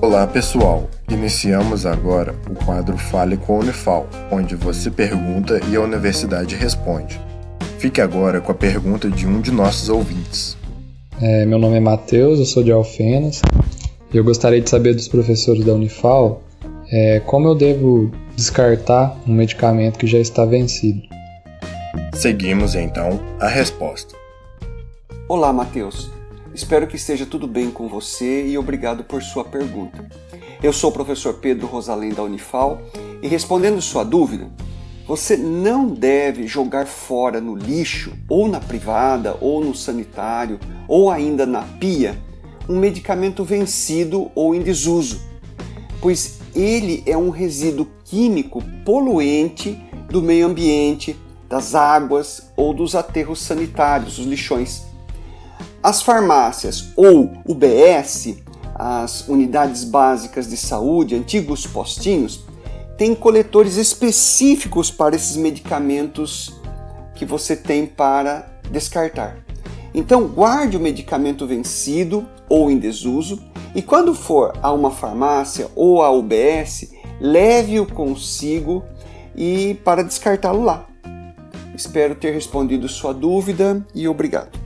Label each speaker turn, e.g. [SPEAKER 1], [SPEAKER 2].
[SPEAKER 1] Olá pessoal, iniciamos agora o quadro Fale com a Unifal, onde você pergunta e a universidade responde. Fique agora com a pergunta de um de nossos ouvintes.
[SPEAKER 2] É, meu nome é Matheus, eu sou de Alfenas e eu gostaria de saber dos professores da Unifal é, como eu devo descartar um medicamento que já está vencido.
[SPEAKER 1] Seguimos então a resposta.
[SPEAKER 3] Olá, Matheus. Espero que esteja tudo bem com você e obrigado por sua pergunta. Eu sou o professor Pedro Rosalém da Unifal e respondendo sua dúvida, você não deve jogar fora no lixo, ou na privada, ou no sanitário, ou ainda na pia, um medicamento vencido ou em desuso, pois ele é um resíduo químico poluente do meio ambiente, das águas ou dos aterros sanitários, os lixões. As farmácias ou UBS, as unidades básicas de saúde, antigos postinhos, têm coletores específicos para esses medicamentos que você tem para descartar. Então, guarde o medicamento vencido ou em desuso e quando for a uma farmácia ou a UBS, leve-o consigo e para descartá-lo lá. Espero ter respondido sua dúvida e obrigado.